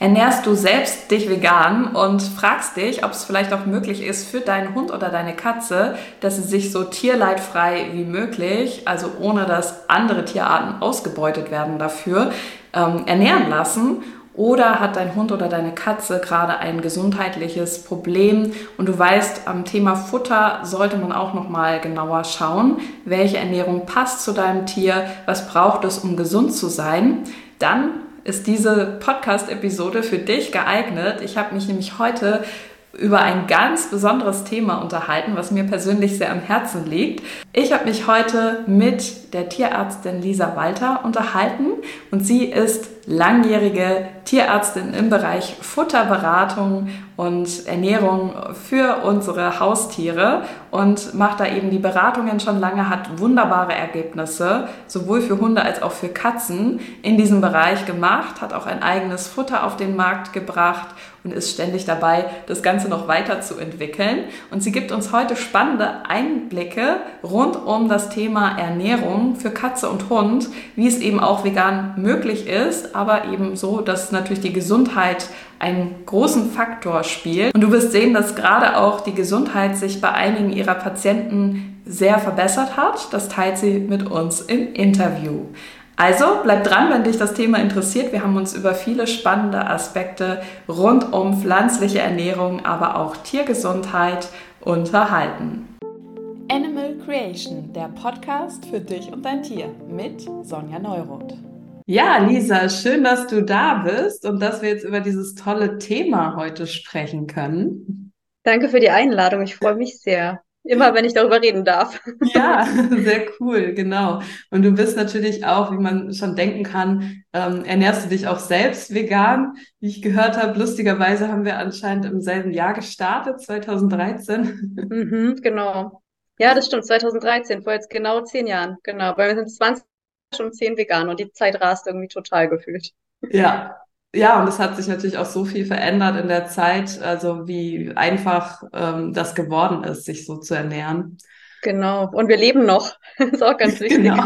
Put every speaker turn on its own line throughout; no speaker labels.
Ernährst du selbst dich vegan und fragst dich, ob es vielleicht auch möglich ist für deinen Hund oder deine Katze, dass sie sich so tierleidfrei wie möglich, also ohne dass andere Tierarten ausgebeutet werden dafür, ähm, ernähren lassen? Oder hat dein Hund oder deine Katze gerade ein gesundheitliches Problem und du weißt, am Thema Futter sollte man auch noch mal genauer schauen, welche Ernährung passt zu deinem Tier, was braucht es, um gesund zu sein? Dann ist diese Podcast-Episode für dich geeignet. Ich habe mich nämlich heute über ein ganz besonderes Thema unterhalten, was mir persönlich sehr am Herzen liegt. Ich habe mich heute mit der Tierärztin Lisa Walter unterhalten und sie ist langjährige Tierärztin im Bereich Futterberatung und Ernährung für unsere Haustiere und macht da eben die Beratungen schon lange, hat wunderbare Ergebnisse, sowohl für Hunde als auch für Katzen in diesem Bereich gemacht, hat auch ein eigenes Futter auf den Markt gebracht und ist ständig dabei, das Ganze noch weiter zu entwickeln. Und sie gibt uns heute spannende Einblicke rund um das Thema Ernährung für Katze und Hund, wie es eben auch vegan möglich ist, aber eben so, dass natürlich die Gesundheit einen großen Faktor spielt. Und du wirst sehen, dass gerade auch die Gesundheit sich bei einigen ihrer Patienten sehr verbessert hat. Das teilt sie mit uns im Interview. Also bleib dran, wenn dich das Thema interessiert. Wir haben uns über viele spannende Aspekte rund um pflanzliche Ernährung, aber auch Tiergesundheit unterhalten. Animal Creation, der Podcast für dich und dein Tier mit Sonja Neuroth. Ja, Lisa, schön, dass du da bist und dass wir jetzt über dieses tolle Thema heute sprechen können.
Danke für die Einladung. Ich freue mich sehr. Immer, wenn ich darüber reden darf.
Ja, sehr cool, genau. Und du bist natürlich auch, wie man schon denken kann, ähm, ernährst du dich auch selbst vegan. Wie ich gehört habe, lustigerweise haben wir anscheinend im selben Jahr gestartet, 2013.
Mhm, genau. Ja, das stimmt, 2013, vor jetzt genau zehn Jahren. Genau, weil wir sind 20 schon zehn vegan und die Zeit rast irgendwie total gefühlt.
Ja, ja, und es hat sich natürlich auch so viel verändert in der Zeit, also wie einfach ähm, das geworden ist, sich so zu ernähren.
Genau. Und wir leben noch. ist auch ganz wichtig. Genau.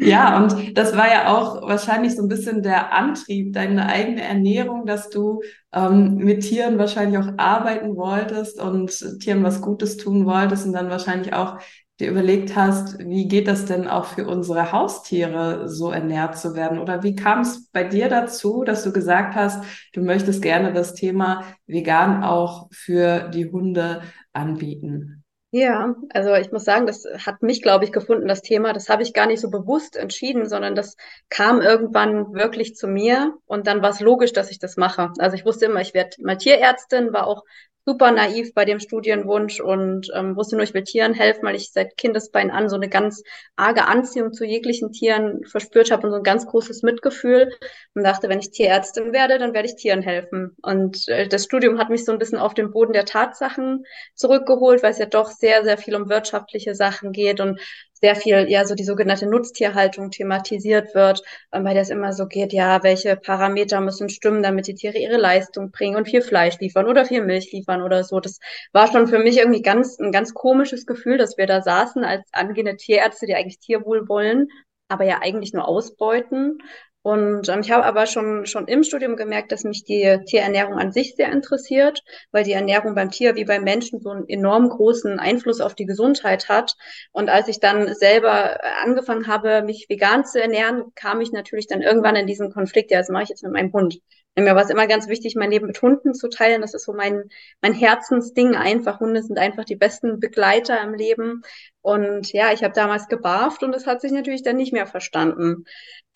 ja, und das war ja auch wahrscheinlich so ein bisschen der Antrieb, deine eigene Ernährung, dass du ähm, mit Tieren wahrscheinlich auch arbeiten wolltest und Tieren was Gutes tun wolltest und dann wahrscheinlich auch dir überlegt hast, wie geht das denn auch für unsere Haustiere so ernährt zu werden? Oder wie kam es bei dir dazu, dass du gesagt hast, du möchtest gerne das Thema vegan auch für die Hunde anbieten?
Ja, also ich muss sagen, das hat mich, glaube ich, gefunden, das Thema. Das habe ich gar nicht so bewusst entschieden, sondern das kam irgendwann wirklich zu mir und dann war es logisch, dass ich das mache. Also ich wusste immer, ich werde mal Tierärztin, war auch super naiv bei dem Studienwunsch und ähm, wusste nur, ich will Tieren helfen, weil ich seit Kindesbein an so eine ganz arge Anziehung zu jeglichen Tieren verspürt habe und so ein ganz großes Mitgefühl und dachte, wenn ich Tierärztin werde, dann werde ich Tieren helfen. Und äh, das Studium hat mich so ein bisschen auf den Boden der Tatsachen zurückgeholt, weil es ja doch sehr, sehr viel um wirtschaftliche Sachen geht und sehr viel, ja, so die sogenannte Nutztierhaltung thematisiert wird, ähm, weil das immer so geht, ja, welche Parameter müssen stimmen, damit die Tiere ihre Leistung bringen und viel Fleisch liefern oder viel Milch liefern oder so. Das war schon für mich irgendwie ganz, ein ganz komisches Gefühl, dass wir da saßen als angehende Tierärzte, die eigentlich Tierwohl wollen, aber ja eigentlich nur ausbeuten. Und ähm, ich habe aber schon, schon im Studium gemerkt, dass mich die Tierernährung an sich sehr interessiert, weil die Ernährung beim Tier wie beim Menschen so einen enorm großen Einfluss auf die Gesundheit hat. Und als ich dann selber angefangen habe, mich vegan zu ernähren, kam ich natürlich dann irgendwann in diesen Konflikt, ja, das mache ich jetzt mit meinem Hund. Mir war es immer ganz wichtig, mein Leben mit Hunden zu teilen. Das ist so mein, mein Herzensding einfach. Hunde sind einfach die besten Begleiter im Leben. Und ja, ich habe damals gebarft und es hat sich natürlich dann nicht mehr verstanden.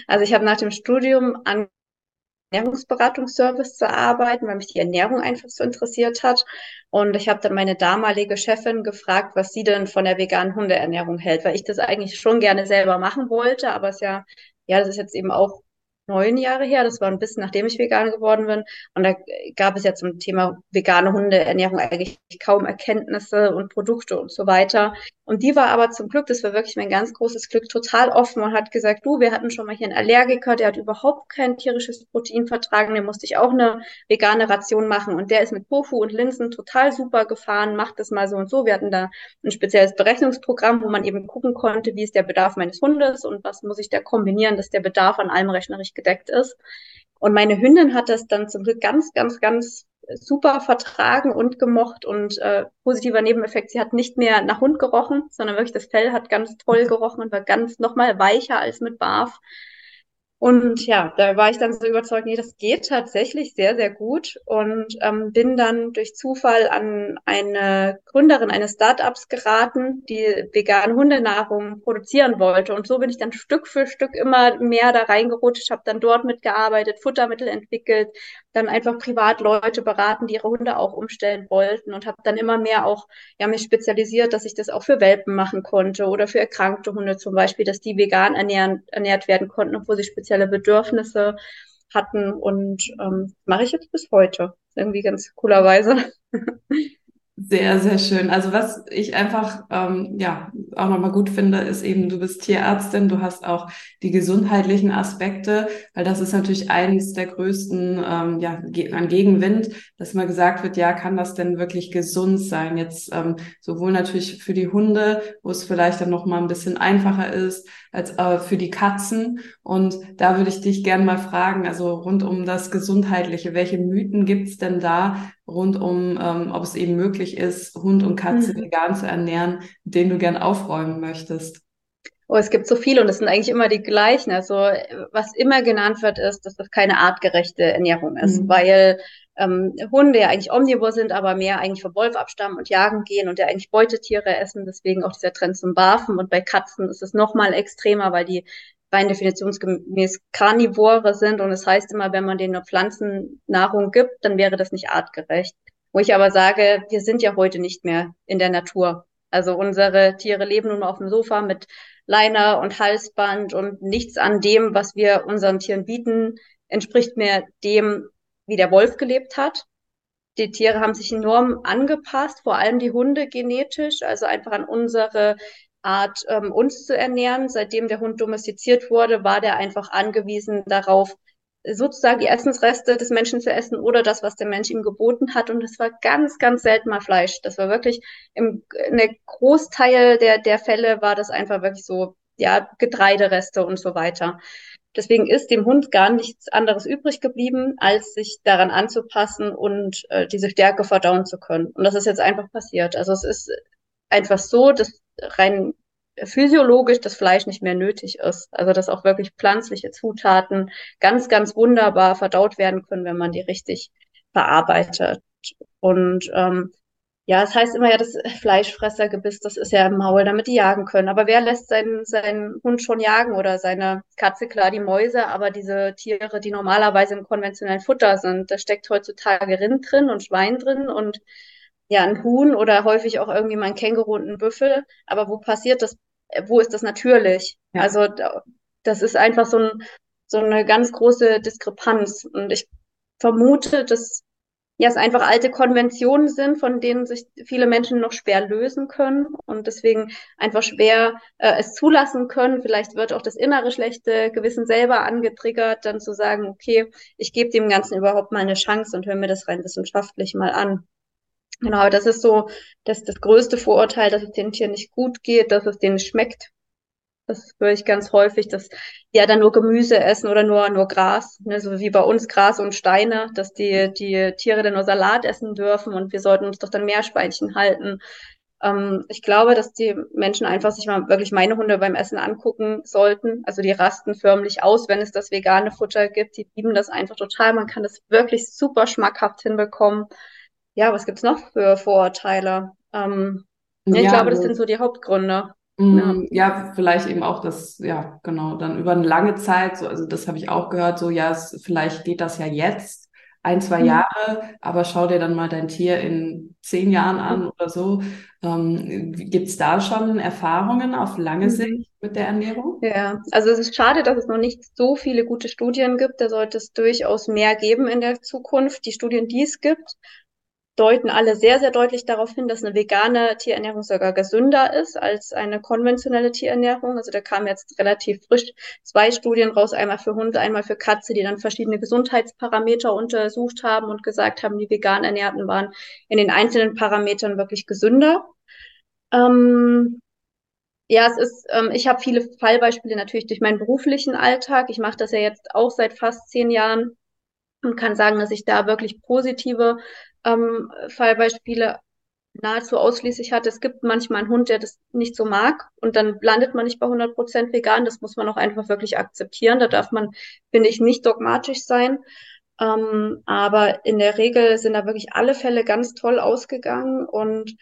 Also ich habe nach dem Studium an Ernährungsberatungsservice zu arbeiten, weil mich die Ernährung einfach so interessiert hat. Und ich habe dann meine damalige Chefin gefragt, was sie denn von der veganen Hundeernährung hält, weil ich das eigentlich schon gerne selber machen wollte, aber es ja, ja, das ist jetzt eben auch neun Jahre her. Das war ein bisschen nachdem ich vegan geworden bin. Und da gab es ja zum Thema vegane Hundeernährung eigentlich kaum Erkenntnisse und Produkte und so weiter. Und die war aber zum Glück, das war wirklich mein ganz großes Glück, total offen und hat gesagt, du, wir hatten schon mal hier einen Allergiker, der hat überhaupt kein tierisches Protein vertragen, dem musste ich auch eine vegane Ration machen. Und der ist mit Tofu und Linsen total super gefahren, macht das mal so und so. Wir hatten da ein spezielles Berechnungsprogramm, wo man eben gucken konnte, wie ist der Bedarf meines Hundes und was muss ich da kombinieren, dass der Bedarf an allem rechnerisch gedeckt ist. Und meine Hündin hat das dann zum Glück ganz, ganz, ganz super vertragen und gemocht und äh, positiver Nebeneffekt, sie hat nicht mehr nach Hund gerochen, sondern wirklich das Fell hat ganz toll gerochen und war ganz nochmal weicher als mit Barf. Und ja, da war ich dann so überzeugt, nee, das geht tatsächlich sehr, sehr gut und ähm, bin dann durch Zufall an eine Gründerin eines Startups geraten, die vegane Hundenahrung produzieren wollte. Und so bin ich dann Stück für Stück immer mehr da reingerutscht, habe dann dort mitgearbeitet, Futtermittel entwickelt, dann einfach privat Leute beraten, die ihre Hunde auch umstellen wollten und habe dann immer mehr auch ja mich spezialisiert, dass ich das auch für Welpen machen konnte oder für erkrankte Hunde zum Beispiel, dass die vegan ernähren, ernährt werden konnten, obwohl sie spezielle Bedürfnisse hatten und ähm, mache ich jetzt bis heute. Irgendwie ganz coolerweise.
Sehr, sehr schön. Also was ich einfach ähm, ja auch nochmal gut finde, ist eben, du bist Tierärztin, du hast auch die gesundheitlichen Aspekte, weil das ist natürlich eines der größten ähm, ja, an Gegenwind, dass immer gesagt wird, ja, kann das denn wirklich gesund sein? Jetzt ähm, sowohl natürlich für die Hunde, wo es vielleicht dann nochmal ein bisschen einfacher ist, als äh, für die Katzen. Und da würde ich dich gerne mal fragen, also rund um das Gesundheitliche, welche Mythen gibt's denn da, rund um, ähm, ob es eben möglich ist, Hund und Katze mhm. vegan zu ernähren, den du gern aufräumen möchtest?
Oh, es gibt so viele und es sind eigentlich immer die gleichen. Also was immer genannt wird, ist, dass das keine artgerechte Ernährung ist, mhm. weil ähm, Hunde ja eigentlich omnivor sind, aber mehr eigentlich vom Wolf abstammen und jagen gehen und ja eigentlich Beutetiere essen. Deswegen auch dieser Trend zum Barfen. Und bei Katzen ist es noch mal extremer, weil die rein definitionsgemäß Karnivore sind und es das heißt immer, wenn man denen nur Pflanzennahrung gibt, dann wäre das nicht artgerecht. Wo ich aber sage, wir sind ja heute nicht mehr in der Natur. Also unsere Tiere leben nun auf dem Sofa mit Leiner und Halsband und nichts an dem, was wir unseren Tieren bieten, entspricht mehr dem, wie der Wolf gelebt hat. Die Tiere haben sich enorm angepasst, vor allem die Hunde genetisch, also einfach an unsere Art, ähm, uns zu ernähren. Seitdem der Hund domestiziert wurde, war der einfach angewiesen darauf, sozusagen die Essensreste des Menschen zu essen oder das, was der Mensch ihm geboten hat. Und es war ganz, ganz selten mal Fleisch. Das war wirklich im eine Großteil der, der Fälle war das einfach wirklich so, ja, Getreidereste und so weiter. Deswegen ist dem Hund gar nichts anderes übrig geblieben, als sich daran anzupassen und äh, diese Stärke verdauen zu können. Und das ist jetzt einfach passiert. Also es ist einfach so, dass rein physiologisch das Fleisch nicht mehr nötig ist. Also dass auch wirklich pflanzliche Zutaten ganz, ganz wunderbar verdaut werden können, wenn man die richtig verarbeitet. Und ähm, ja, es heißt immer ja, das Fleischfressergebiss, das ist ja im Maul, damit die jagen können. Aber wer lässt seinen, seinen Hund schon jagen oder seine Katze, klar, die Mäuse, aber diese Tiere, die normalerweise im konventionellen Futter sind, da steckt heutzutage Rind drin und Schwein drin und ja, ein Huhn oder häufig auch irgendwie mal ein Känguru und ein Büffel. Aber wo passiert das? Wo ist das natürlich? Ja. Also das ist einfach so, ein, so eine ganz große Diskrepanz. Und ich vermute, dass ja, es einfach alte Konventionen sind, von denen sich viele Menschen noch schwer lösen können und deswegen einfach schwer äh, es zulassen können. Vielleicht wird auch das innere schlechte Gewissen selber angetriggert, dann zu sagen, okay, ich gebe dem Ganzen überhaupt mal eine Chance und höre mir das rein wissenschaftlich mal an. Genau, das ist so das, das größte Vorurteil, dass es den Tieren nicht gut geht, dass es denen schmeckt. Das höre ich ganz häufig, dass die ja dann nur Gemüse essen oder nur, nur Gras, ne, so wie bei uns Gras und Steine, dass die, die Tiere dann nur Salat essen dürfen und wir sollten uns doch dann Meerschweinchen halten. Ähm, ich glaube, dass die Menschen einfach sich mal wirklich meine Hunde beim Essen angucken sollten. Also die rasten förmlich aus, wenn es das vegane Futter gibt. Die lieben das einfach total. Man kann das wirklich super schmackhaft hinbekommen ja, was gibt's noch für Vorurteile? Ähm, ja, ich glaube, das sind so die Hauptgründe.
Mm, ja. ja, vielleicht eben auch das, ja, genau, dann über eine lange Zeit, so, also das habe ich auch gehört, so, ja, es, vielleicht geht das ja jetzt, ein, zwei mhm. Jahre, aber schau dir dann mal dein Tier in zehn Jahren an mhm. oder so. Ähm, Gibt es da schon Erfahrungen auf lange mhm. Sicht mit der Ernährung?
Ja, also es ist schade, dass es noch nicht so viele gute Studien gibt. Da sollte es durchaus mehr geben in der Zukunft. Die Studien, die es gibt, deuten alle sehr, sehr deutlich darauf hin, dass eine vegane Tierernährung sogar gesünder ist als eine konventionelle Tierernährung. Also da kamen jetzt relativ frisch zwei Studien raus, einmal für Hunde, einmal für Katze, die dann verschiedene Gesundheitsparameter untersucht haben und gesagt haben, die vegan Ernährten waren in den einzelnen Parametern wirklich gesünder. Ähm, ja, es ist, ähm, ich habe viele Fallbeispiele natürlich durch meinen beruflichen Alltag. Ich mache das ja jetzt auch seit fast zehn Jahren und kann sagen, dass ich da wirklich positive ähm, Fallbeispiele nahezu ausschließlich hatte. Es gibt manchmal einen Hund, der das nicht so mag und dann landet man nicht bei 100 Prozent vegan. Das muss man auch einfach wirklich akzeptieren. Da darf man, finde ich, nicht dogmatisch sein. Ähm, aber in der Regel sind da wirklich alle Fälle ganz toll ausgegangen und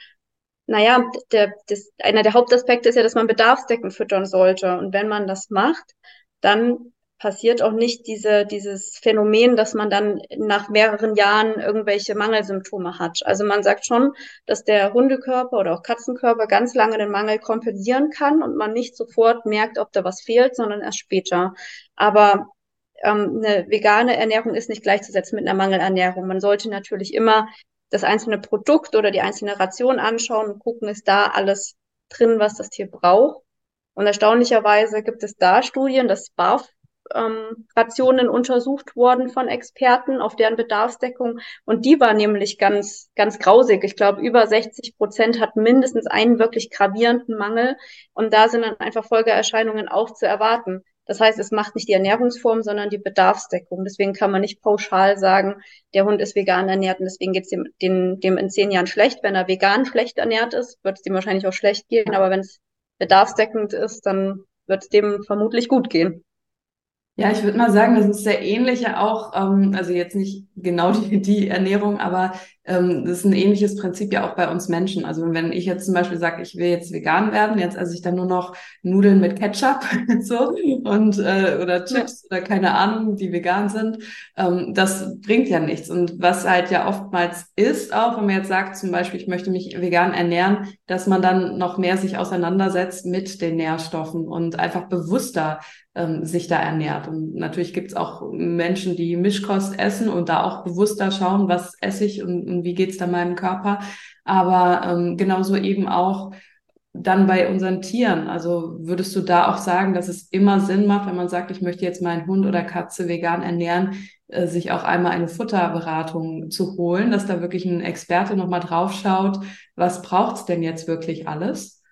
naja, der, das, einer der Hauptaspekte ist ja, dass man bedarfsdeckend füttern sollte. Und wenn man das macht, dann passiert auch nicht diese, dieses Phänomen, dass man dann nach mehreren Jahren irgendwelche Mangelsymptome hat. Also man sagt schon, dass der Hundekörper oder auch Katzenkörper ganz lange den Mangel kompensieren kann und man nicht sofort merkt, ob da was fehlt, sondern erst später. Aber ähm, eine vegane Ernährung ist nicht gleichzusetzen mit einer Mangelernährung. Man sollte natürlich immer das einzelne Produkt oder die einzelne Ration anschauen und gucken, ist da alles drin, was das Tier braucht. Und erstaunlicherweise gibt es da Studien, dass BARF ähm, Rationen untersucht worden von Experten auf deren Bedarfsdeckung. Und die war nämlich ganz, ganz grausig. Ich glaube, über 60 Prozent hat mindestens einen wirklich gravierenden Mangel. Und da sind dann einfach Folgeerscheinungen auch zu erwarten. Das heißt, es macht nicht die Ernährungsform, sondern die Bedarfsdeckung. Deswegen kann man nicht pauschal sagen, der Hund ist vegan ernährt und deswegen geht es dem, dem, dem in zehn Jahren schlecht. Wenn er vegan schlecht ernährt ist, wird es dem wahrscheinlich auch schlecht gehen. Aber wenn es bedarfsdeckend ist, dann wird es dem vermutlich gut gehen.
Ja, ich würde mal sagen, das ist sehr ähnlich ja auch, ähm, also jetzt nicht genau die, die Ernährung, aber ähm, das ist ein ähnliches Prinzip ja auch bei uns Menschen. Also wenn ich jetzt zum Beispiel sage, ich will jetzt vegan werden, jetzt esse ich dann nur noch Nudeln mit Ketchup so und äh, oder Chips oder keine Ahnung, die vegan sind, ähm, das bringt ja nichts. Und was halt ja oftmals ist, auch wenn man jetzt sagt, zum Beispiel, ich möchte mich vegan ernähren, dass man dann noch mehr sich auseinandersetzt mit den Nährstoffen und einfach bewusster ähm, sich da ernährt. Und natürlich gibt es auch Menschen, die Mischkost essen und da auch bewusster schauen, was esse ich und, und wie geht's da meinem Körper. Aber ähm, genauso eben auch dann bei unseren Tieren. Also würdest du da auch sagen, dass es immer Sinn macht, wenn man sagt, ich möchte jetzt meinen Hund oder Katze vegan ernähren, äh, sich auch einmal eine Futterberatung zu holen, dass da wirklich ein Experte nochmal drauf schaut, was braucht's denn jetzt wirklich alles?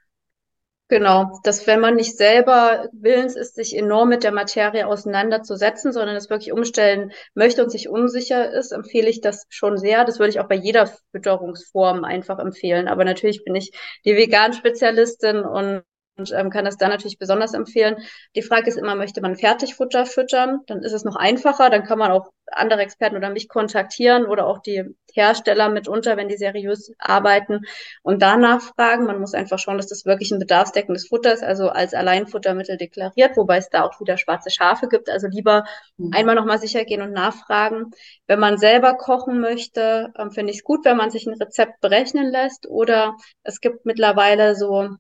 Genau, dass wenn man nicht selber willens ist, sich enorm mit der Materie auseinanderzusetzen, sondern es wirklich umstellen möchte und sich unsicher ist, empfehle ich das schon sehr. Das würde ich auch bei jeder Fütterungsform einfach empfehlen. Aber natürlich bin ich die Vegan-Spezialistin und und ähm, kann das da natürlich besonders empfehlen. Die Frage ist immer, möchte man Fertigfutter füttern? Dann ist es noch einfacher, dann kann man auch andere Experten oder mich kontaktieren oder auch die Hersteller mitunter, wenn die seriös arbeiten und danach fragen. Man muss einfach schauen, dass das wirklich ein bedarfsdeckendes Futter ist, also als Alleinfuttermittel deklariert, wobei es da auch wieder schwarze Schafe gibt. Also lieber mhm. einmal nochmal sicher gehen und nachfragen. Wenn man selber kochen möchte, ähm, finde ich es gut, wenn man sich ein Rezept berechnen lässt oder es gibt mittlerweile so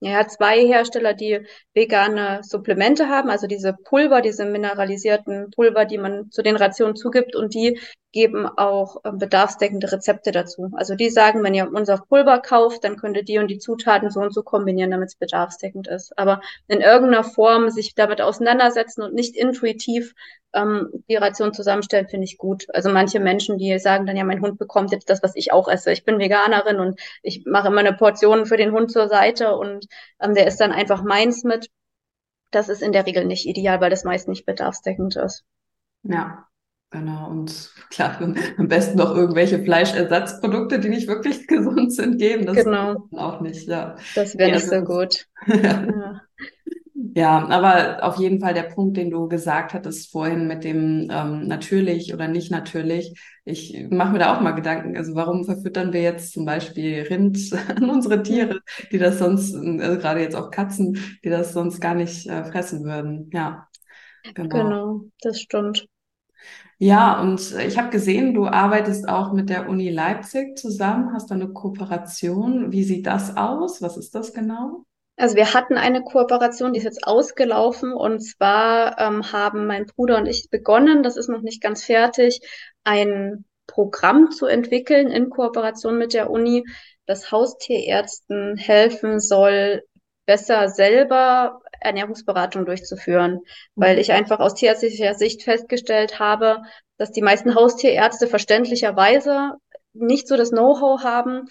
ja, zwei Hersteller, die vegane Supplemente haben, also diese Pulver, diese mineralisierten Pulver, die man zu den Rationen zugibt und die geben auch äh, bedarfsdeckende Rezepte dazu. Also die sagen, wenn ihr unser Pulver kauft, dann könnt ihr die und die Zutaten so und so kombinieren, damit es bedarfsdeckend ist. Aber in irgendeiner Form sich damit auseinandersetzen und nicht intuitiv ähm, die Ration zusammenstellen, finde ich gut. Also manche Menschen, die sagen dann ja, mein Hund bekommt jetzt das, was ich auch esse. Ich bin Veganerin und ich mache immer eine Portion für den Hund zur Seite und ähm, der ist dann einfach meins mit. Das ist in der Regel nicht ideal, weil das meist nicht bedarfsdeckend ist.
Ja, Genau, und klar, am besten noch irgendwelche Fleischersatzprodukte, die nicht wirklich gesund sind, geben. Das
genau.
auch nicht, ja.
Das wäre ja, nicht so gut.
ja. ja. aber auf jeden Fall der Punkt, den du gesagt hattest vorhin mit dem ähm, natürlich oder nicht natürlich. Ich mache mir da auch mal Gedanken. Also warum verfüttern wir jetzt zum Beispiel Rind an unsere Tiere, die das sonst, also gerade jetzt auch Katzen, die das sonst gar nicht äh, fressen würden. Ja.
Genau. genau, das stimmt.
Ja, und ich habe gesehen, du arbeitest auch mit der Uni Leipzig zusammen, hast da eine Kooperation. Wie sieht das aus? Was ist das genau?
Also wir hatten eine Kooperation, die ist jetzt ausgelaufen und zwar ähm, haben mein Bruder und ich begonnen, das ist noch nicht ganz fertig, ein Programm zu entwickeln in Kooperation mit der Uni, das Haustierärzten helfen soll, besser selber Ernährungsberatung durchzuführen, weil mhm. ich einfach aus tierärztlicher Sicht festgestellt habe, dass die meisten Haustierärzte verständlicherweise nicht so das Know-how haben,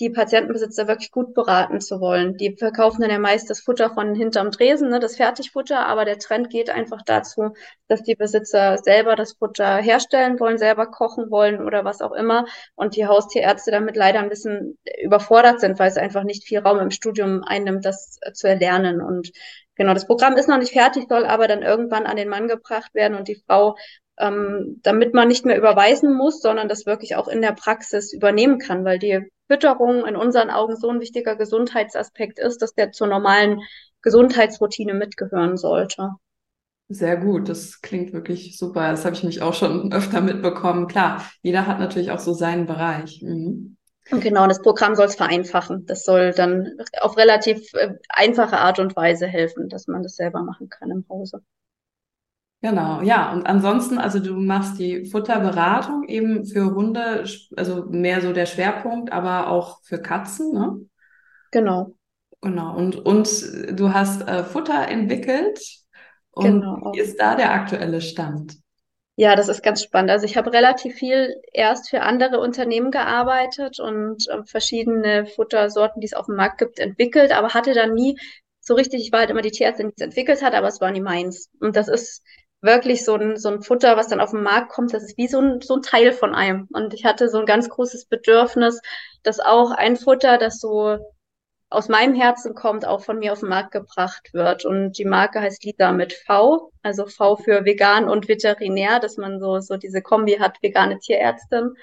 die Patientenbesitzer wirklich gut beraten zu wollen. Die verkaufen dann ja meist das Futter von hinterm Dresen, ne, das Fertigfutter, aber der Trend geht einfach dazu, dass die Besitzer selber das Futter herstellen wollen, selber kochen wollen oder was auch immer und die Haustierärzte damit leider ein bisschen überfordert sind, weil es einfach nicht viel Raum im Studium einnimmt, das zu erlernen und Genau, das Programm ist noch nicht fertig, soll aber dann irgendwann an den Mann gebracht werden und die Frau ähm, damit man nicht mehr überweisen muss, sondern das wirklich auch in der Praxis übernehmen kann, weil die Fütterung in unseren Augen so ein wichtiger Gesundheitsaspekt ist, dass der zur normalen Gesundheitsroutine mitgehören sollte.
Sehr gut, das klingt wirklich super. Das habe ich mich auch schon öfter mitbekommen. Klar, jeder hat natürlich auch so seinen Bereich. Mhm.
Und genau, das Programm soll es vereinfachen. Das soll dann auf relativ äh, einfache Art und Weise helfen, dass man das selber machen kann im Hause.
Genau, ja. Und ansonsten, also du machst die Futterberatung eben für Hunde, also mehr so der Schwerpunkt, aber auch für Katzen, ne?
Genau.
Genau. Und, und du hast äh, Futter entwickelt. Und genau. wie ist da der aktuelle Stand?
Ja, das ist ganz spannend. Also ich habe relativ viel erst für andere Unternehmen gearbeitet und äh, verschiedene Futtersorten, die es auf dem Markt gibt, entwickelt, aber hatte dann nie so richtig, ich war halt immer die Tierärztin, die es entwickelt hat, aber es war nie meins. Und das ist wirklich so ein, so ein Futter, was dann auf den Markt kommt, das ist wie so ein, so ein Teil von einem. Und ich hatte so ein ganz großes Bedürfnis, dass auch ein Futter, das so aus meinem Herzen kommt, auch von mir auf den Markt gebracht wird. Und die Marke heißt Lisa mit V, also V für vegan und veterinär, dass man so, so diese Kombi hat, vegane Tierärztin.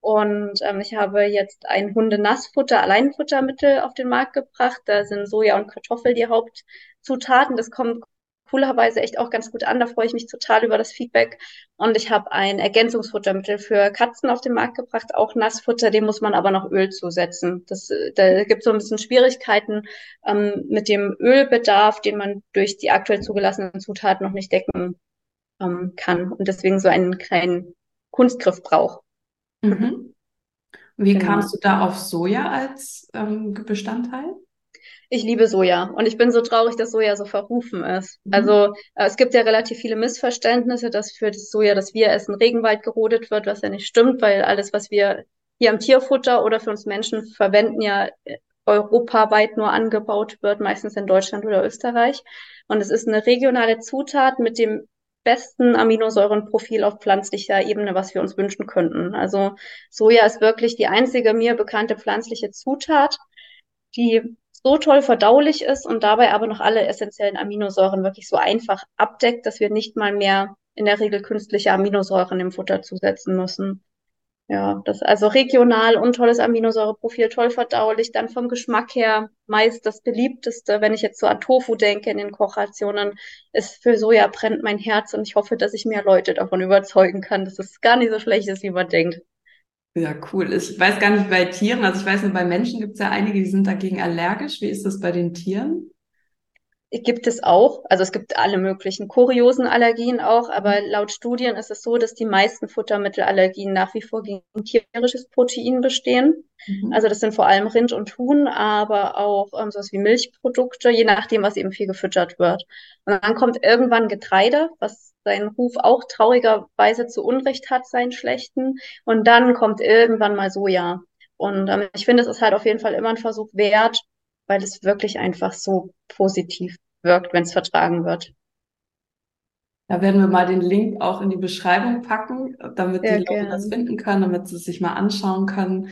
Und ähm, ich habe jetzt ein Hundenassfutter, Alleinfuttermittel auf den Markt gebracht. Da sind Soja und Kartoffel die Hauptzutaten. Das kommt coolerweise echt auch ganz gut an. Da freue ich mich total über das Feedback. Und ich habe ein Ergänzungsfuttermittel für Katzen auf den Markt gebracht, auch Nassfutter, dem muss man aber noch Öl zusetzen. Das, da gibt es so ein bisschen Schwierigkeiten ähm, mit dem Ölbedarf, den man durch die aktuell zugelassenen Zutaten noch nicht decken ähm, kann und deswegen so einen kleinen Kunstgriff braucht.
Mhm. Wie genau. kamst du da auf Soja als ähm, Bestandteil?
Ich liebe Soja und ich bin so traurig, dass Soja so verrufen ist. Mhm. Also äh, es gibt ja relativ viele Missverständnisse, dass für das Soja, das wir essen, Regenwald gerodet wird, was ja nicht stimmt, weil alles, was wir hier am Tierfutter oder für uns Menschen verwenden, ja äh, europaweit nur angebaut wird, meistens in Deutschland oder Österreich. Und es ist eine regionale Zutat mit dem besten Aminosäurenprofil auf pflanzlicher Ebene, was wir uns wünschen könnten. Also Soja ist wirklich die einzige mir bekannte pflanzliche Zutat, die so toll verdaulich ist und dabei aber noch alle essentiellen Aminosäuren wirklich so einfach abdeckt, dass wir nicht mal mehr in der Regel künstliche Aminosäuren im Futter zusetzen müssen. Ja, das also regional und tolles Aminosäureprofil, toll verdaulich, dann vom Geschmack her meist das beliebteste, wenn ich jetzt so an Tofu denke in den Kochrationen, ist für Soja brennt mein Herz und ich hoffe, dass ich mehr Leute davon überzeugen kann, dass es gar nicht so schlecht ist, wie man denkt.
Ja, cool. Ich weiß gar nicht bei Tieren, also ich weiß nur, bei Menschen gibt es ja einige, die sind dagegen allergisch. Wie ist das bei den Tieren?
Gibt es auch. Also es gibt alle möglichen kuriosen Allergien auch, aber mhm. laut Studien ist es so, dass die meisten Futtermittelallergien nach wie vor gegen tierisches Protein bestehen. Mhm. Also das sind vor allem Rind und Huhn, aber auch ähm, sowas wie Milchprodukte, je nachdem, was eben viel gefüttert wird. Und dann kommt irgendwann Getreide, was seinen Ruf auch traurigerweise zu Unrecht hat, seinen schlechten. Und dann kommt irgendwann mal Soja. Und ähm, ich finde, es ist halt auf jeden Fall immer ein Versuch wert, weil es wirklich einfach so positiv wirkt, wenn es vertragen wird.
Da werden wir mal den Link auch in die Beschreibung packen, damit Sehr die Leute gern. das finden können, damit sie es sich mal anschauen können.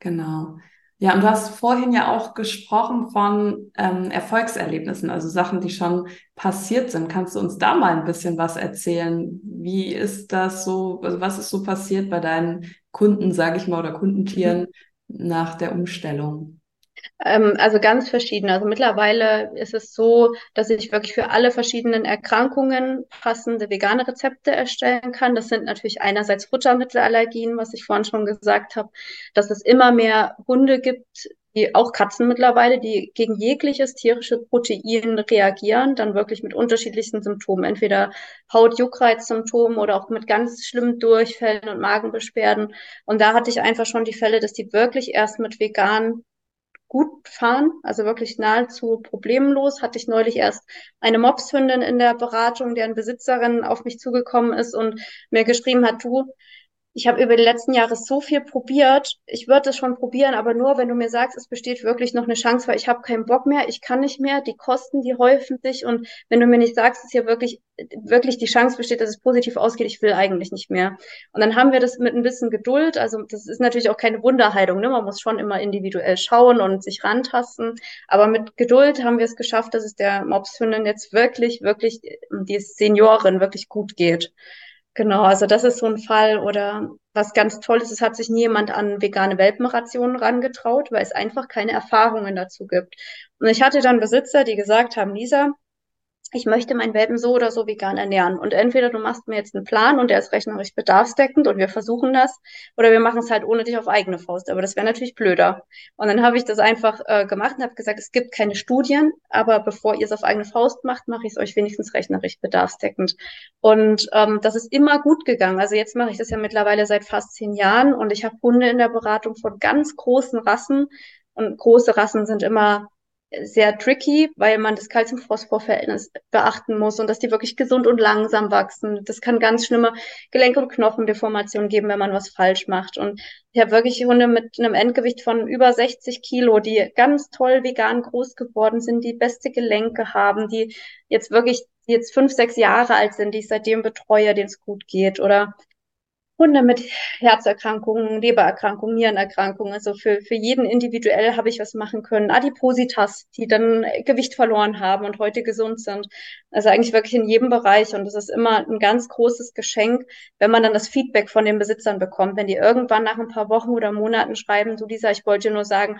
Genau. Ja, und du hast vorhin ja auch gesprochen von ähm, Erfolgserlebnissen, also Sachen, die schon passiert sind. Kannst du uns da mal ein bisschen was erzählen? Wie ist das so, also was ist so passiert bei deinen Kunden, sage ich mal, oder Kundentieren mhm. nach der Umstellung?
Ähm, also ganz verschieden. Also mittlerweile ist es so, dass ich wirklich für alle verschiedenen Erkrankungen passende vegane Rezepte erstellen kann. Das sind natürlich einerseits Futtermittelallergien, was ich vorhin schon gesagt habe, dass es immer mehr Hunde gibt, die auch Katzen mittlerweile, die gegen jegliches tierische Protein reagieren, dann wirklich mit unterschiedlichsten Symptomen, entweder Hautjuckreizsymptomen oder auch mit ganz schlimmen Durchfällen und Magenbeschwerden. Und da hatte ich einfach schon die Fälle, dass die wirklich erst mit veganen gut fahren, also wirklich nahezu problemlos. Hatte ich neulich erst eine Mopshündin in der Beratung, deren Besitzerin auf mich zugekommen ist und mir geschrieben hat, du, ich habe über die letzten Jahre so viel probiert. Ich würde es schon probieren, aber nur, wenn du mir sagst, es besteht wirklich noch eine Chance, weil ich habe keinen Bock mehr, ich kann nicht mehr, die Kosten, die häufen sich und wenn du mir nicht sagst, dass hier wirklich, wirklich die Chance besteht, dass es positiv ausgeht, ich will eigentlich nicht mehr. Und dann haben wir das mit ein bisschen Geduld, also das ist natürlich auch keine Wunderheilung, ne? man muss schon immer individuell schauen und sich rantasten, aber mit Geduld haben wir es geschafft, dass es der Mopshündin jetzt wirklich, wirklich, die Seniorin wirklich gut geht. Genau, also das ist so ein Fall. Oder was ganz toll ist, es hat sich niemand an vegane Welpenrationen rangetraut, weil es einfach keine Erfahrungen dazu gibt. Und ich hatte dann Besitzer, die gesagt haben, Lisa, ich möchte meinen Welpen so oder so vegan ernähren. Und entweder du machst mir jetzt einen Plan und der ist rechnerisch bedarfsdeckend und wir versuchen das, oder wir machen es halt ohne dich auf eigene Faust. Aber das wäre natürlich blöder. Und dann habe ich das einfach äh, gemacht und habe gesagt, es gibt keine Studien, aber bevor ihr es auf eigene Faust macht, mache ich es euch wenigstens rechnerisch bedarfsdeckend. Und ähm, das ist immer gut gegangen. Also jetzt mache ich das ja mittlerweile seit fast zehn Jahren und ich habe Hunde in der Beratung von ganz großen Rassen. Und große Rassen sind immer sehr tricky, weil man das Kalzium-Phosphor-Verhältnis beachten muss und dass die wirklich gesund und langsam wachsen. Das kann ganz schlimme Gelenk- und Knochendeformationen geben, wenn man was falsch macht. Und ich habe wirklich Hunde mit einem Endgewicht von über 60 Kilo, die ganz toll vegan groß geworden sind, die beste Gelenke haben, die jetzt wirklich jetzt fünf, sechs Jahre alt sind, die ich seitdem betreue, denen es gut geht. Oder Hunde mit Herzerkrankungen, Lebererkrankungen, Nierenerkrankungen. Also für, für jeden individuell habe ich was machen können. Adipositas, die dann Gewicht verloren haben und heute gesund sind. Also eigentlich wirklich in jedem Bereich. Und das ist immer ein ganz großes Geschenk, wenn man dann das Feedback von den Besitzern bekommt. Wenn die irgendwann nach ein paar Wochen oder Monaten schreiben, du Lisa, ich wollte dir nur sagen,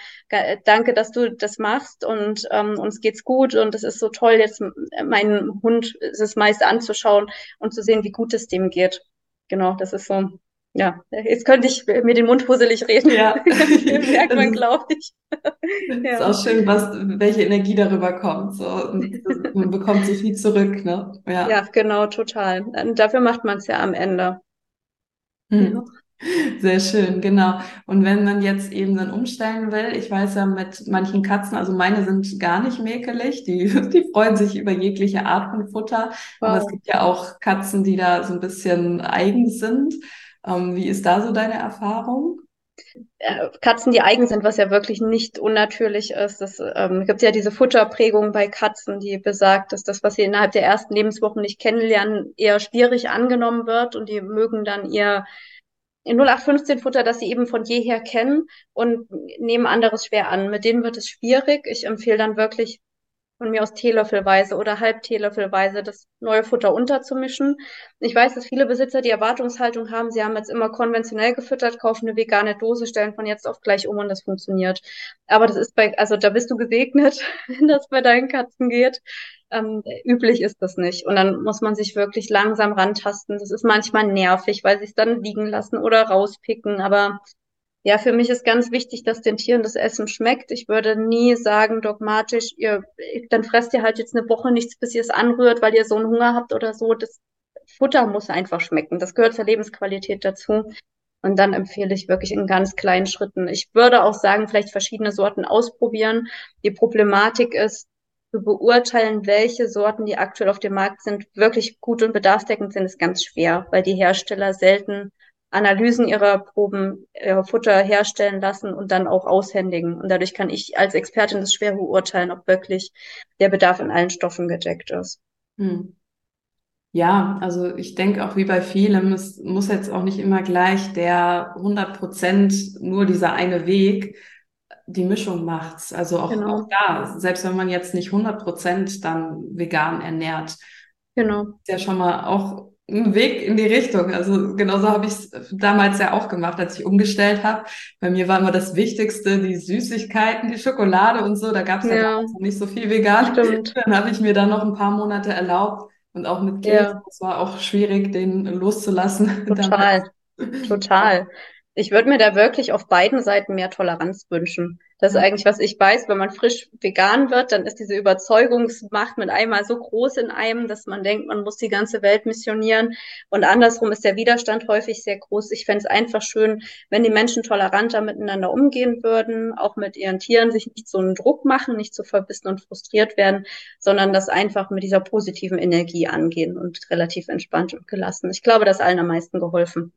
danke, dass du das machst und ähm, uns geht's gut und es ist so toll, jetzt meinen Hund es meist anzuschauen und zu sehen, wie gut es dem geht genau, das ist so, ja, jetzt könnte ich mir den Mund fusselig reden. Ja. merkt man, glaube ich.
ja. Ist auch schön, was, welche Energie darüber kommt. So, man bekommt so viel zurück, ne?
Ja, ja genau, total. Und dafür macht man es ja am Ende.
Hm. Sehr schön, genau. Und wenn man jetzt eben dann umstellen will, ich weiß ja mit manchen Katzen, also meine sind gar nicht mäkelig, die, die freuen sich über jegliche Art von Futter. Wow. Aber es gibt ja auch Katzen, die da so ein bisschen eigen sind. Ähm, wie ist da so deine Erfahrung?
Katzen, die eigen sind, was ja wirklich nicht unnatürlich ist. Es ähm, gibt ja diese Futterprägung bei Katzen, die besagt, dass das, was sie innerhalb der ersten Lebenswochen nicht kennenlernen, eher schwierig angenommen wird und die mögen dann ihr 0815 Futter, das sie eben von jeher kennen und nehmen anderes schwer an. Mit denen wird es schwierig. Ich empfehle dann wirklich von mir aus Teelöffelweise oder Halbteelöffelweise das neue Futter unterzumischen. Ich weiß, dass viele Besitzer die Erwartungshaltung haben, sie haben jetzt immer konventionell gefüttert, kaufen eine vegane Dose, stellen von jetzt auf gleich um und das funktioniert. Aber das ist bei, also da bist du gesegnet, wenn das bei deinen Katzen geht. Ähm, üblich ist das nicht. Und dann muss man sich wirklich langsam rantasten. Das ist manchmal nervig, weil sie es dann liegen lassen oder rauspicken. Aber ja, für mich ist ganz wichtig, dass den Tieren das Essen schmeckt. Ich würde nie sagen, dogmatisch, ihr, dann fresst ihr halt jetzt eine Woche nichts, bis ihr es anrührt, weil ihr so einen Hunger habt oder so. Das Futter muss einfach schmecken. Das gehört zur Lebensqualität dazu. Und dann empfehle ich wirklich in ganz kleinen Schritten. Ich würde auch sagen, vielleicht verschiedene Sorten ausprobieren. Die Problematik ist, zu beurteilen, welche Sorten, die aktuell auf dem Markt sind, wirklich gut und bedarfsdeckend sind, ist ganz schwer, weil die Hersteller selten Analysen ihrer Proben, ihrer Futter herstellen lassen und dann auch aushändigen. Und dadurch kann ich als Expertin das schwer beurteilen, ob wirklich der Bedarf in allen Stoffen gedeckt ist. Hm.
Ja, also ich denke auch wie bei vielem, es muss jetzt auch nicht immer gleich der 100 Prozent nur dieser eine Weg die Mischung macht's. Also auch, genau. auch da, selbst wenn man jetzt nicht 100 Prozent dann vegan ernährt, genau. ist ja schon mal auch ein Weg in die Richtung. Also genauso habe ich es damals ja auch gemacht, als ich umgestellt habe. Bei mir war immer das Wichtigste die Süßigkeiten, die Schokolade und so. Da gab es ja, ja nicht so viel vegan. Stimmt. Dann habe ich mir dann noch ein paar Monate erlaubt und auch mit Käse. Ja. Es war auch schwierig, den loszulassen.
Total. Total. Ich würde mir da wirklich auf beiden Seiten mehr Toleranz wünschen. Das ist eigentlich, was ich weiß, wenn man frisch vegan wird, dann ist diese Überzeugungsmacht mit einmal so groß in einem, dass man denkt, man muss die ganze Welt missionieren. Und andersrum ist der Widerstand häufig sehr groß. Ich fände es einfach schön, wenn die Menschen toleranter miteinander umgehen würden, auch mit ihren Tieren sich nicht so einen Druck machen, nicht so verbissen und frustriert werden, sondern das einfach mit dieser positiven Energie angehen und relativ entspannt und gelassen. Ich glaube, das allen am meisten geholfen.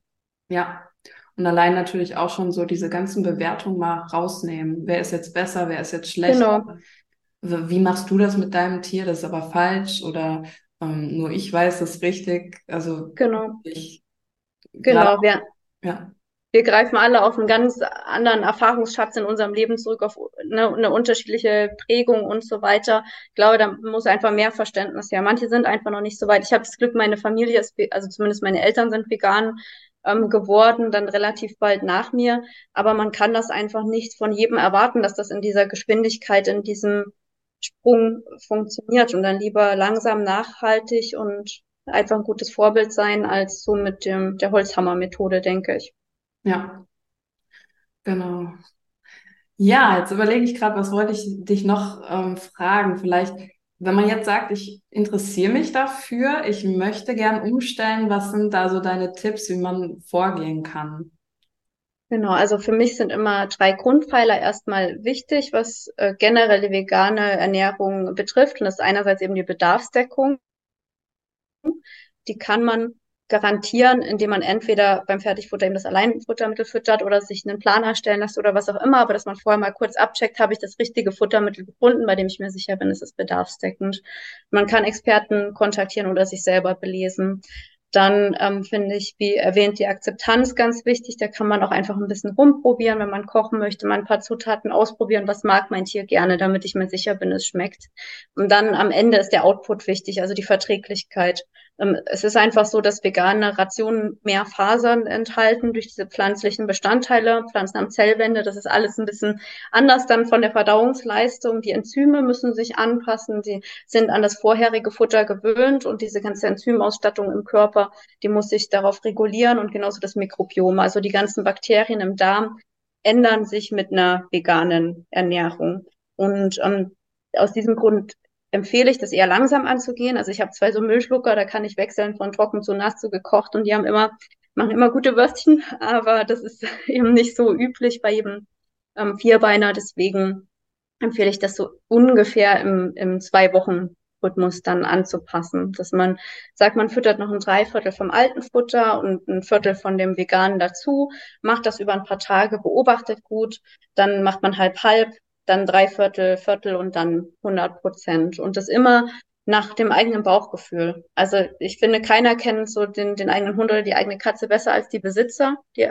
Ja, Und allein natürlich auch schon so diese ganzen Bewertungen mal rausnehmen. Wer ist jetzt besser, wer ist jetzt schlechter? Genau. Also, wie machst du das mit deinem Tier? Das ist aber falsch oder ähm, nur ich weiß es richtig. Also
genau. Ich, genau, glaub, wir, ja. wir greifen alle auf einen ganz anderen Erfahrungsschatz in unserem Leben zurück, auf eine, eine unterschiedliche Prägung und so weiter. Ich glaube, da muss einfach mehr Verständnis her. Manche sind einfach noch nicht so weit. Ich habe das Glück, meine Familie ist, also zumindest meine Eltern sind vegan ähm, geworden, dann relativ bald nach mir. Aber man kann das einfach nicht von jedem erwarten, dass das in dieser Geschwindigkeit, in diesem Sprung funktioniert und dann lieber langsam, nachhaltig und einfach ein gutes Vorbild sein, als so mit dem, der Holzhammer-Methode, denke ich.
Ja, genau. Ja, jetzt überlege ich gerade, was wollte ich dich noch ähm, fragen? Vielleicht wenn man jetzt sagt, ich interessiere mich dafür, ich möchte gern umstellen, was sind da so deine Tipps, wie man vorgehen kann?
Genau, also für mich sind immer drei Grundpfeiler erstmal wichtig, was äh, generelle vegane Ernährung betrifft. Und das ist einerseits eben die Bedarfsdeckung. Die kann man garantieren, indem man entweder beim Fertigfutter eben das Alleinfuttermittel füttert oder sich einen Plan erstellen lässt oder was auch immer, aber dass man vorher mal kurz abcheckt, habe ich das richtige Futtermittel gefunden, bei dem ich mir sicher bin, es ist bedarfsdeckend. Man kann Experten kontaktieren oder sich selber belesen. Dann ähm, finde ich, wie erwähnt, die Akzeptanz ganz wichtig. Da kann man auch einfach ein bisschen rumprobieren, wenn man kochen möchte, mal ein paar Zutaten ausprobieren. Was mag mein Tier gerne, damit ich mir sicher bin, es schmeckt. Und dann am Ende ist der Output wichtig, also die Verträglichkeit. Ähm, es ist einfach so, dass vegane Rationen mehr Fasern enthalten durch diese pflanzlichen Bestandteile, Pflanzen am Zellwände. Das ist alles ein bisschen anders dann von der Verdauungsleistung. Die Enzyme müssen sich anpassen. Die sind an das vorherige Futter gewöhnt und diese ganze Enzymausstattung im Körper, die muss sich darauf regulieren und genauso das Mikrobiom. Also die ganzen Bakterien im Darm ändern sich mit einer veganen Ernährung. Und ähm, aus diesem Grund empfehle ich, das eher langsam anzugehen. Also ich habe zwei so Müllschlucker, da kann ich wechseln von trocken zu nass zu gekocht und die haben immer, machen immer gute Würstchen, aber das ist eben nicht so üblich bei jedem ähm, Vierbeiner. Deswegen empfehle ich das so ungefähr im, im zwei Wochen Rhythmus dann anzupassen, dass man sagt, man füttert noch ein Dreiviertel vom alten Futter und ein Viertel von dem veganen dazu, macht das über ein paar Tage, beobachtet gut, dann macht man halb halb, dann drei Viertel, Viertel und dann 100 Prozent. Und das immer nach dem eigenen Bauchgefühl. Also ich finde, keiner kennt so den, den eigenen Hund oder die eigene Katze besser als die Besitzer, die,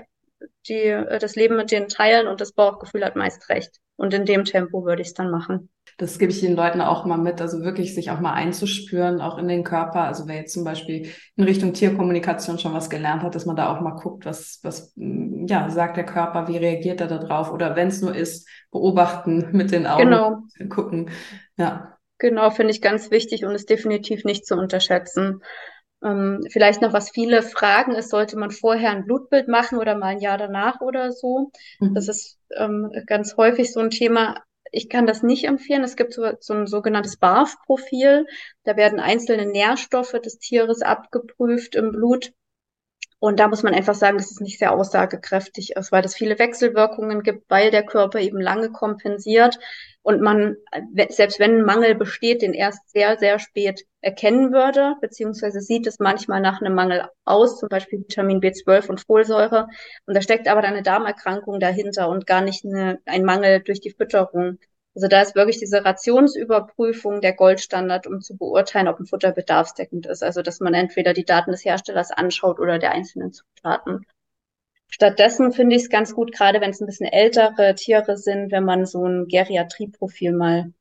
die äh, das Leben mit denen teilen und das Bauchgefühl hat meist recht. Und in dem Tempo würde ich es dann machen.
Das gebe ich den Leuten auch mal mit, also wirklich sich auch mal einzuspüren, auch in den Körper. Also wer jetzt zum Beispiel in Richtung Tierkommunikation schon was gelernt hat, dass man da auch mal guckt, was, was, mm, ja, sagt der Körper, wie reagiert er da drauf? Oder wenn es nur ist, beobachten mit den Augen,
genau.
gucken. Ja.
Genau, finde ich ganz wichtig und ist definitiv nicht zu unterschätzen. Ähm, vielleicht noch, was viele fragen, ist, sollte man vorher ein Blutbild machen oder mal ein Jahr danach oder so? Mhm. Das ist ähm, ganz häufig so ein Thema. Ich kann das nicht empfehlen. Es gibt so, so ein sogenanntes BARF-Profil. Da werden einzelne Nährstoffe des Tieres abgeprüft im Blut. Und da muss man einfach sagen, dass es nicht sehr aussagekräftig ist, weil es viele Wechselwirkungen gibt, weil der Körper eben lange kompensiert und man, selbst wenn ein Mangel besteht, den erst sehr, sehr spät erkennen würde, beziehungsweise sieht es manchmal nach einem Mangel aus, zum Beispiel Vitamin B12 und Folsäure. Und da steckt aber dann eine Darmerkrankung dahinter und gar nicht eine, ein Mangel durch die Fütterung. Also da ist wirklich diese Rationsüberprüfung der Goldstandard, um zu beurteilen, ob ein Futter bedarfsdeckend ist. Also dass man entweder die Daten des Herstellers anschaut oder der einzelnen Zutaten. Stattdessen finde ich es ganz gut, gerade wenn es ein bisschen ältere Tiere sind, wenn man so ein Geriatrieprofil mal,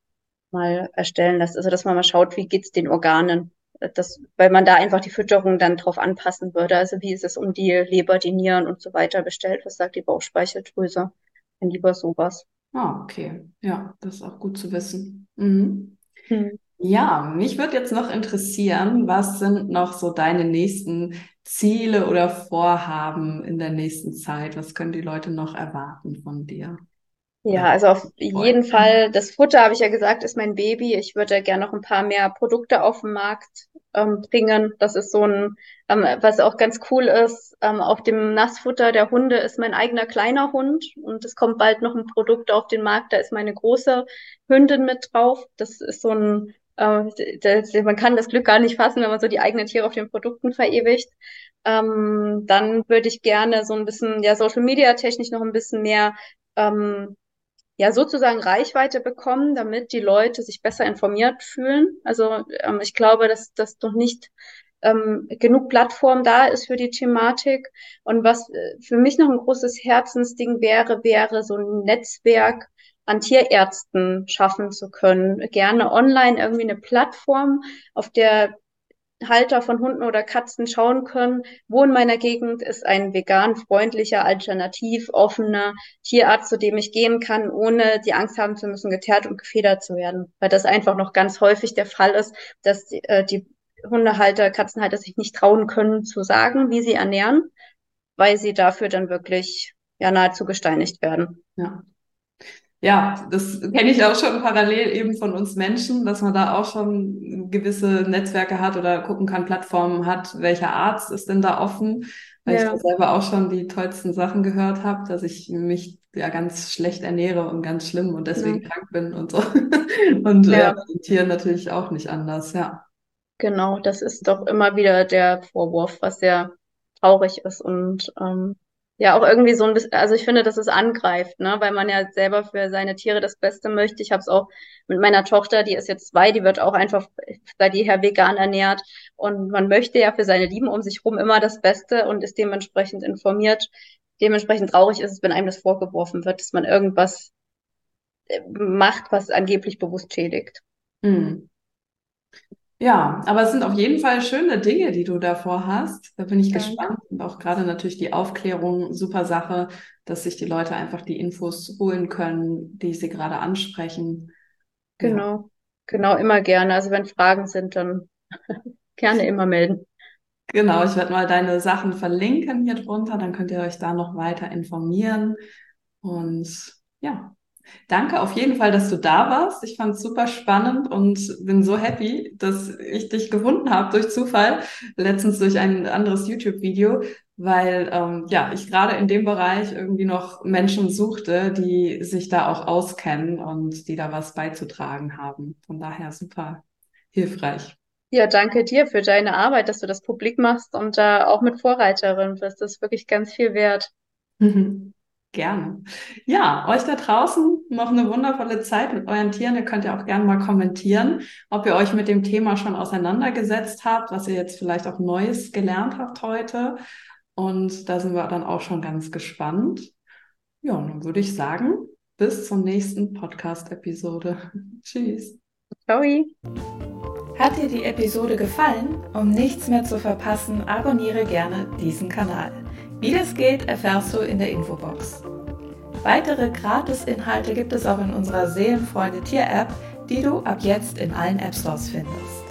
mal erstellen lässt. Also dass man mal schaut, wie geht's den Organen. Das, weil man da einfach die Fütterung dann drauf anpassen würde. Also wie ist es um die Leber, die Nieren und so weiter bestellt? Was sagt die Bauchspeicheldrüse? Dann lieber sowas.
Ah, okay. Ja, das ist auch gut zu wissen. Mhm. Hm. Ja, mich würde jetzt noch interessieren, was sind noch so deine nächsten Ziele oder Vorhaben in der nächsten Zeit? Was können die Leute noch erwarten von dir?
Ja, also auf jeden Fall, das Futter, habe ich ja gesagt, ist mein Baby. Ich würde gerne noch ein paar mehr Produkte auf den Markt ähm, bringen. Das ist so ein, ähm, was auch ganz cool ist, ähm, auf dem Nassfutter der Hunde ist mein eigener kleiner Hund und es kommt bald noch ein Produkt auf den Markt, da ist meine große Hündin mit drauf. Das ist so ein, man kann das Glück gar nicht fassen, wenn man so die eigenen Tiere auf den Produkten verewigt. Ähm, dann würde ich gerne so ein bisschen, ja, Social Media technisch noch ein bisschen mehr, ähm, ja, sozusagen Reichweite bekommen, damit die Leute sich besser informiert fühlen. Also ähm, ich glaube, dass das noch nicht ähm, genug Plattform da ist für die Thematik. Und was äh, für mich noch ein großes Herzensding wäre, wäre so ein Netzwerk an Tierärzten schaffen zu können. Gerne online irgendwie eine Plattform, auf der Halter von Hunden oder Katzen schauen können, wo in meiner Gegend ist ein vegan freundlicher, alternativ offener Tierarzt, zu dem ich gehen kann, ohne die Angst haben zu müssen, geteert und gefedert zu werden. Weil das einfach noch ganz häufig der Fall ist, dass die, äh, die Hundehalter, Katzenhalter sich nicht trauen können zu sagen, wie sie ernähren, weil sie dafür dann wirklich ja nahezu gesteinigt werden.
Ja. Ja, das kenne ich auch schon parallel eben von uns Menschen, dass man da auch schon gewisse Netzwerke hat oder gucken kann, Plattformen hat, welcher Arzt ist denn da offen, weil ja. ich da selber auch schon die tollsten Sachen gehört habe, dass ich mich ja ganz schlecht ernähre und ganz schlimm und deswegen ja. krank bin und so. Und ja. äh, den Tieren natürlich auch nicht anders, ja.
Genau, das ist doch immer wieder der Vorwurf, was sehr traurig ist und ähm, ja auch irgendwie so ein bisschen, also ich finde, dass es angreift, ne, weil man ja selber für seine Tiere das Beste möchte. Ich habe es auch mit meiner Tochter, die ist jetzt zwei, die wird auch einfach seit jeher vegan ernährt und man möchte ja für seine Lieben um sich rum immer das Beste und ist dementsprechend informiert. Dementsprechend traurig ist es, wenn einem das vorgeworfen wird, dass man irgendwas äh, macht, was angeblich bewusst schädigt. Mhm.
Ja, aber es sind auf jeden Fall schöne Dinge, die du davor hast. Da bin ich Danke. gespannt. Und auch gerade natürlich die Aufklärung, super Sache, dass sich die Leute einfach die Infos holen können, die sie gerade ansprechen.
Genau, ja. genau, immer gerne. Also wenn Fragen sind, dann gerne immer melden.
Genau, ich werde mal deine Sachen verlinken hier drunter, dann könnt ihr euch da noch weiter informieren. Und ja, Danke auf jeden Fall, dass du da warst. Ich fand es super spannend und bin so happy, dass ich dich gefunden habe durch Zufall, letztens durch ein anderes YouTube-Video, weil ähm, ja ich gerade in dem Bereich irgendwie noch Menschen suchte, die sich da auch auskennen und die da was beizutragen haben. Von daher super hilfreich.
Ja, danke dir für deine Arbeit, dass du das publik machst und da auch mit Vorreiterin bist. Das ist wirklich ganz viel wert.
Gerne. Ja, euch da draußen noch eine wundervolle Zeit mit euren Tieren. Ihr könnt ja auch gerne mal kommentieren, ob ihr euch mit dem Thema schon auseinandergesetzt habt, was ihr jetzt vielleicht auch Neues gelernt habt heute. Und da sind wir dann auch schon ganz gespannt. Ja, dann würde ich sagen, bis zur nächsten Podcast-Episode. Tschüss.
Ciao.
Hat dir die Episode gefallen? Um nichts mehr zu verpassen, abonniere gerne diesen Kanal. Wie das geht, erfährst du in der Infobox. Weitere Gratis-Inhalte gibt es auch in unserer Seelenfreunde Tier-App, die du ab jetzt in allen App Stores findest.